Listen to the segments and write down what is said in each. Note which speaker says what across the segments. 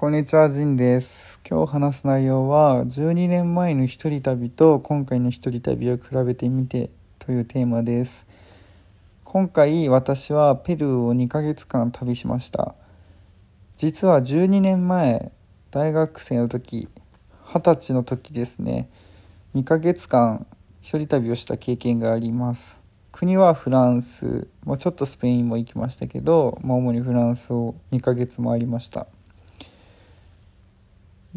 Speaker 1: こんにちは、ジンです。今日話す内容は、12年前の一人旅と今回の一人旅を比べてみてというテーマです。今回、私はペルーを2ヶ月間旅しました。実は12年前、大学生の時、20歳の時ですね、2ヶ月間一人旅をした経験があります。国はフランス、もうちょっとスペインも行きましたけど、まあ、主にフランスを2ヶ月回りました。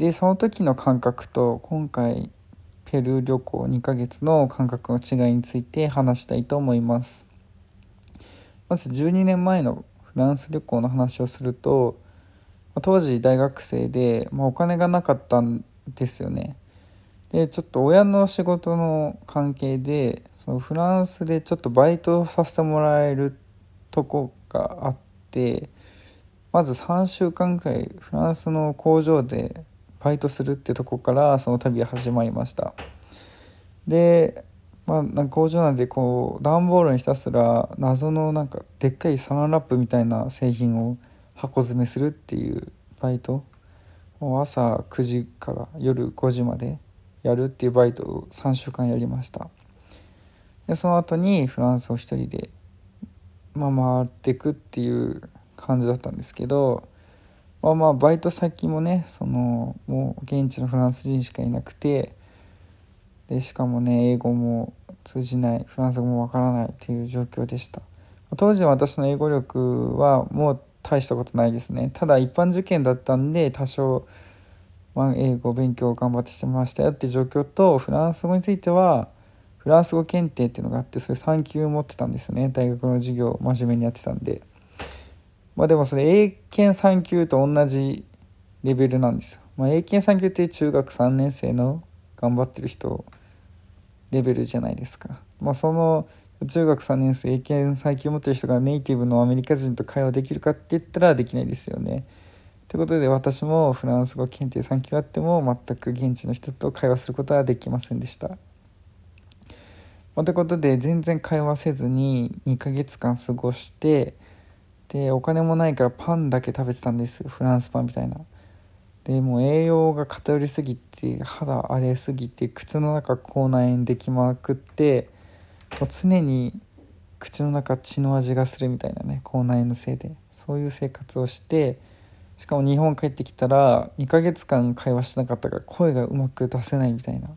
Speaker 1: でその時の感覚と今回ペルー旅行2ヶ月の感覚の違いについて話したいと思います。まず12年前のフランス旅行の話をすると当時大学生で、まあ、お金がなかったんですよね。でちょっと親の仕事の関係でそのフランスでちょっとバイトさせてもらえるとこがあってまず3週間くらいフランスの工場でバイトするってとこからその旅は始まりました。でまあなんか工場なんでこう段ボールにひたすら謎のなんかでっかいサランラップみたいな製品を箱詰めするっていうバイト。もう朝9時から夜5時までやるっていうバイトを3週間やりました。でその後にフランスを一人で、まあ、回ってくっていう感じだったんですけどまあまあバイト先もねそのもう現地のフランス人しかいなくてでしかもね英語も通じないフランス語もわからないっていう状況でした。当時の私の英語力はもう大したことないですね。ただ一般受験だったんで多少、まあ、英語勉強を頑張ってしてましたよっていう状況とフランス語についてはフランス語検定っていうのがあってそれ3級持ってたんですね。大学の授業真面目にやってたんで。まあでもそれ英検3級と同じレベルなんですよ。まあ、英検3級って中学3年生の頑張ってる人レベルじゃないですか。まあその中学3年生英検3級持ってる人がネイティブのアメリカ人と会話できるかって言ったらできないですよね。ということで私もフランス語検定3級あっても全く現地の人と会話することはできませんでした。まあ、ということで全然会話せずに2ヶ月間過ごしてでお金もないからパンだけ食べてたんです。フランスパンみたいな。でもう栄養が偏りすぎて肌荒れすぎて口の中口内炎できまくってもう常に口の中血の味がするみたいなね口内炎のせいで。そういう生活をしてしかも日本帰ってきたら2ヶ月間会話してなかったから声がうまく出せないみたいな。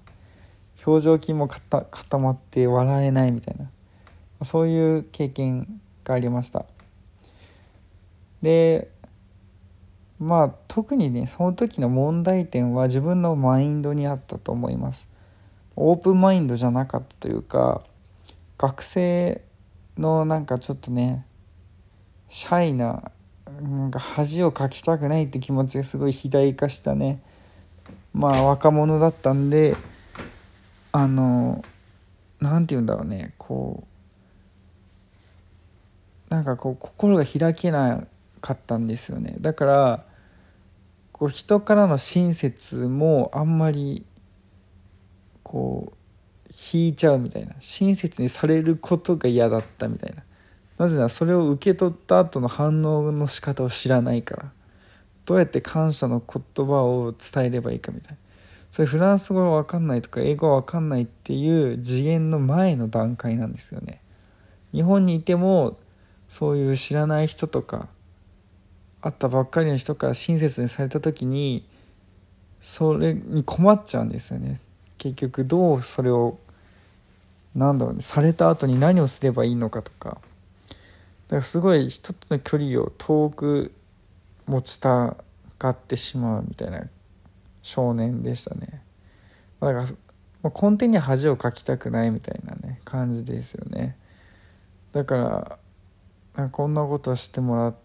Speaker 1: 表情筋も固まって笑えないみたいな。そういう経験がありました。でまあ特にねその時の問題点は自分のマインドにあったと思います。オープンマインドじゃなかったというか学生のなんかちょっとねシャイななんか恥をかきたくないって気持ちがすごい肥大化したねまあ若者だったんであの何て言うんだろうねこうなんかこう心が開けないかったんですよね。だからこう人からの親切もあんまりこう引いちゃうみたいな。親切にされることが嫌だったみたいな。なぜならそれを受け取った後の反応の仕方を知らないから。どうやって感謝の言葉を伝えればいいかみたいな。それフランス語が分かんないとか英語が分かんないっていう次元の前の段階なんですよね。日本にいてもそういう知らない人とか会ったばっかりの人から親切にされた時にそれに困っちゃうんですよね。結局どうそれをなんだろうねされた後に何をすればいいのかとか。だからすごい人との距離を遠く持ちたがってしまうみたいな少年でしたね。だから根底に恥をかきたくないみたいなね感じですよね。だからなんかこんなことしてもらって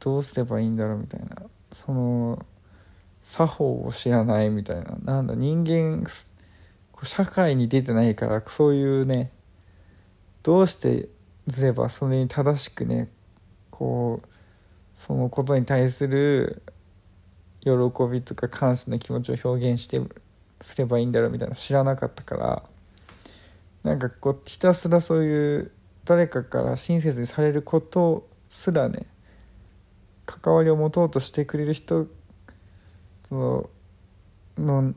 Speaker 1: どうすればいいんだろうみたいな。その作法を知らないみたいな。なんだ人間社会に出てないからそういうねどうしてずればそれに正しくねこうそのことに対する喜びとか感謝の気持ちを表現してすればいいんだろうみたいな知らなかったから。なんかこうひたすらそういう誰かから親切にされることすらね関わりを持とうとしてくれる人そのの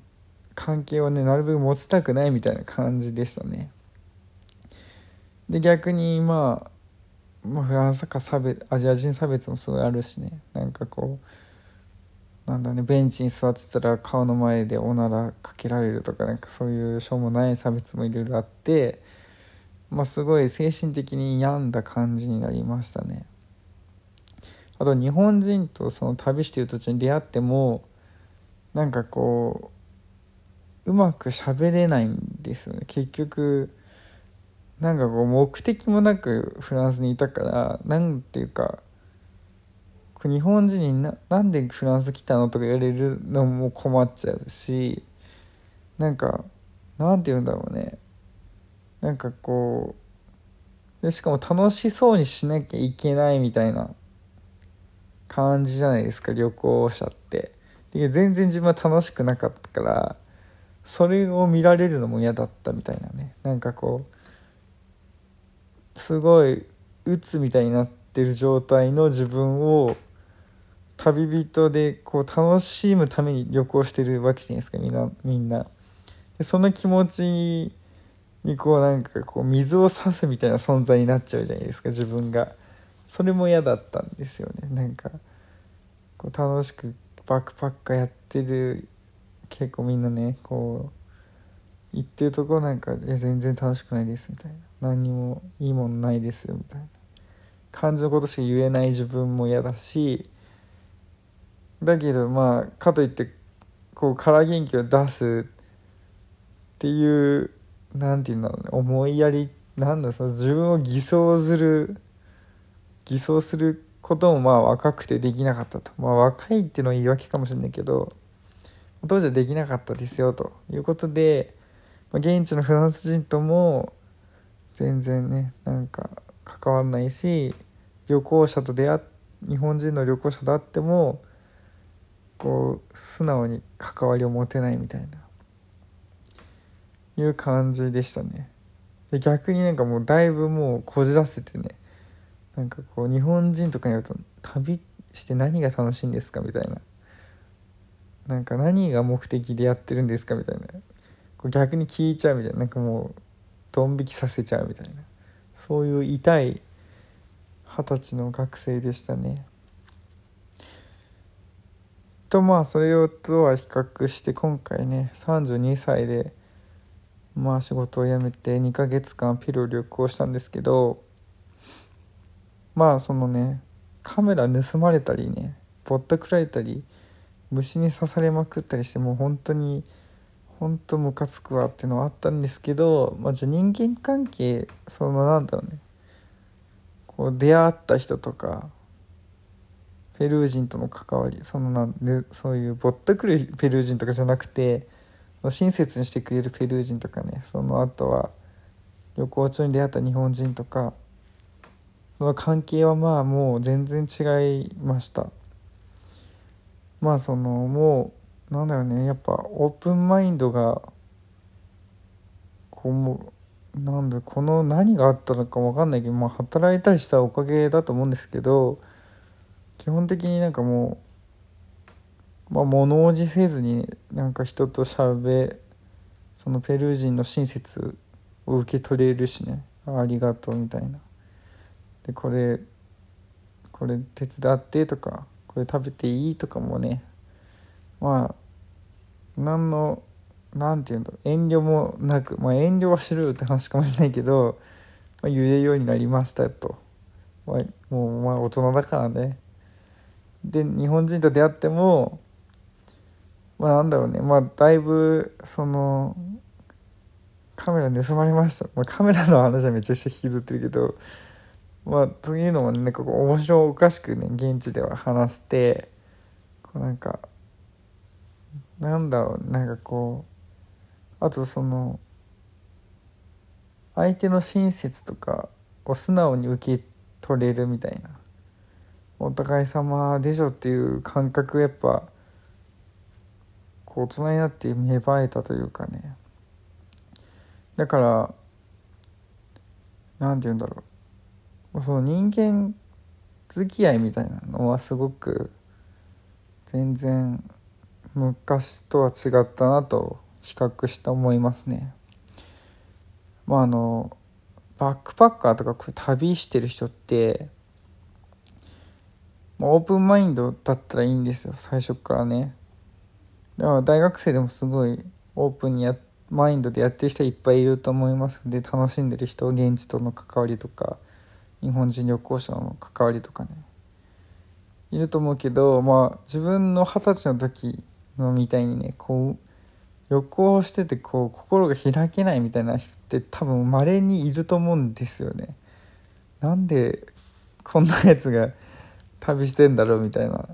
Speaker 1: 関係をねなるべく持ちたくないみたいな感じでしたね。で逆にまあ、まあ、フランスか差別アジア人差別もすごいあるしね。なんかこうなんだねベンチに座ってたら顔の前でおならかけられるとかなんかそういうしょうもない差別もいろいろあってまあすごい精神的に病んだ感じになりましたね。あと日本人とその旅してる途中に出会ってもなんかこううまく喋れないんですよね。結局なんかこう目的もなくフランスにいたからなんていうか日本人にななんでフランス来たのとか言われるのも困っちゃうしなんかなんて言うんだろうね。なんかこうでしかも楽しそうにしなきゃいけないみたいな感じじゃないですか旅行者って。で全然自分は楽しくなかったからそれを見られるのも嫌だったみたいなね。なんかこうすごい鬱みたいになってる状態の自分を旅人でこう楽しむために旅行してるわけじゃないですかみんなみんな。でその気持ちにこうなんかこう水を差すみたいな存在になっちゃうじゃないですか自分が。それも嫌だったんですよね。なんかこう楽しくバックパッカーやってる結構みんなねこう行ってるとこなんか「いや全然楽しくないです」みたいな「何にもいいものないですよ」みたいな。感じのことしか言えない自分も嫌だしだけどまあかといってこう空元気を出すっていう何て言うんだろうね思いやりなんだその自分を偽装する偽装することもまあ若くてできなかったと。まあ若いっていうのは言い訳かもしれないけど当時はできなかったですよと。いうことで、まあ、現地のフランス人とも全然ねなんか関わらないし旅行者と出会日本人の旅行者と会ってもこう素直に関わりを持てないみたいな。いう感じでしたね。で逆になんかもうだいぶもうこじらせてねなんかこう日本人とかに会うと旅して何が楽しいんですかみたいな。なんか何が目的でやってるんですかみたいな。こう逆に聞いちゃうみたいな。なんかもうドン引きさせちゃうみたいな。そういう痛い二十歳の学生でしたね。とまあそれとは比較して今回ね32歳でまあ仕事を辞めて2ヶ月間ピルを旅行したんですけどまあそのねカメラ盗まれたりねぼったくられたり虫に刺されまくったりしてもう本当に本当ムカつくわっていうのはあったんですけど、まあ、じゃあ人間関係そのなんだろうねこう出会った人とかペルー人との関わりそのなんそういうぼったくるペルー人とかじゃなくて親切にしてくれるペルー人とかねその後は旅行中に出会った日本人とかその関係はまあもう全然違いました。まあそのもうなんだよね。やっぱオープンマインドがこうもなんだこの何があったのか分かんないけど、まあ、働いたりしたおかげだと思うんですけど基本的になんかもう、まあ、物おじせずになんか人としゃべそのペルー人の親切を受け取れるしね。ありがとうみたいな。でこれこれ手伝ってとかこれ食べていいとかもねまあ何の何て言うんだ遠慮もなくまあ遠慮はしろよって話かもしれないけど、まあ、言えるようになりましたと、まあ、もうまあ大人だからね。で日本人と出会ってもまあなんだろうね。まあだいぶそのカメラ盗まれました、まあ、カメラの話はめちゃくちゃ引きずってるけどまあというのもねここ面白おかしくね現地では話してこうなんかなんだろうなんかこうあとその相手の親切とかを素直に受け取れるみたいなお互い様でしょっていう感覚やっぱこう大人になって芽生えたというかね。だから何て言うんだろう。その人間付き合いみたいなのはすごく全然昔とは違ったなと比較して思いますね。まああのバックパッカーとか旅してる人ってオープンマインドだったらいいんですよ最初からね。だから大学生でもすごいオープンにやマインドでやってる人いっぱいいると思います。んで楽しんでる人現地との関わりとか。日本人旅行者の関わりとかね。いると思うけどまあ自分の二十歳の時のみたいにねこう旅行しててこう心が開けないみたいな人って多分稀にいると思うんですよね。なんでこんなやつが旅してんだろうみたいな。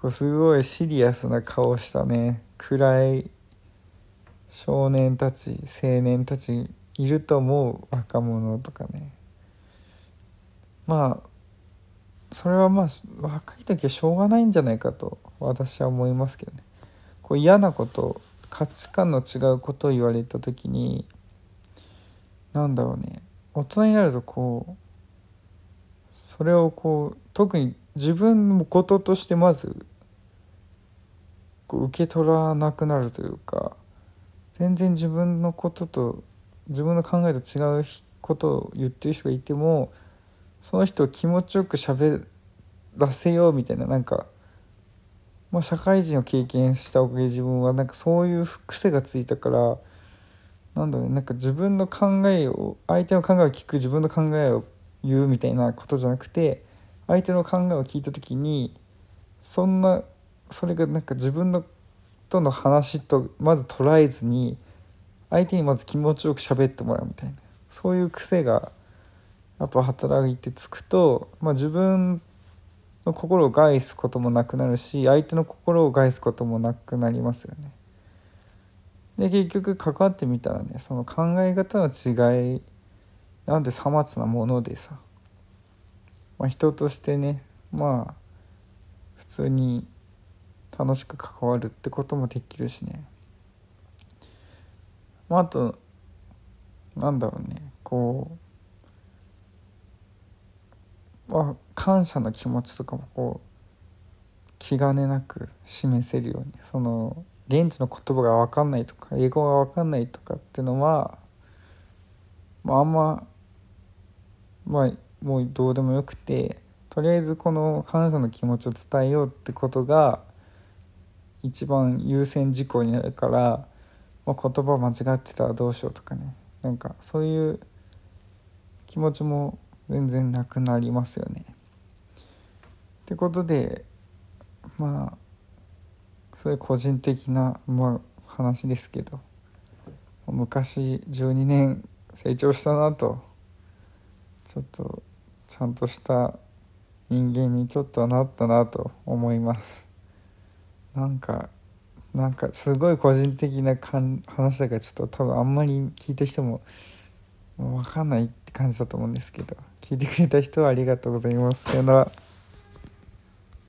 Speaker 1: こうすごいシリアスな顔したね。暗い少年たち青年たちいると思う若者とかね。まあそれはまあ若い時はしょうがないんじゃないかと私は思いますけどね。こう嫌なこと価値観の違うことを言われた時に何だろうね。大人になるとこうそれをこう特に自分のこととしてまずこう受け取らなくなるというか全然自分のことと自分の考えと違うことを言ってる人がいてもその人を気持ちよく喋らせようみたいななんか、まあ、社会人を経験したおかげで自分はなんかそういう癖がついたからなんだろうねなんか自分の考えを相手の考えを聞く自分の考えを言うみたいなことじゃなくて相手の考えを聞いた時にそんなそれがなんか自分のとの話とまず捉えずに相手にまず気持ちよく喋ってもらうみたいなそういう癖がやっぱ働いてつくと、まあ、自分の心を害すこともなくなるし相手の心を害すこともなくなりますよね。で結局関わってみたらねその考え方の違いなんてさまつなものでさ、まあ、人としてねまあ普通に楽しく関わるってこともできるしね、まあ、あとなんだろうねこうは感謝の気持ちとかもこう気兼ねなく示せるようにその現地の言葉が分かんないとか英語が分かんないとかっていうのは、まあ、あんままあもうどうでもよくてとりあえずこの感謝の気持ちを伝えようってことが一番優先事項になるから、まあ、言葉間違ってたらどうしようとかね。なんかそういう気持ちも全然なくなりますよね。ってことでまあそういう個人的な、まあ、話ですけど昔12年成長したなとちょっとちゃんとした人間にちょっとなったなと思いますなんかなんかすごい個人的な話だからちょっと多分あんまり聞いた人も分かんないって感じだと思うんですけど聞いてくれた人はありがとうございます。さよなら。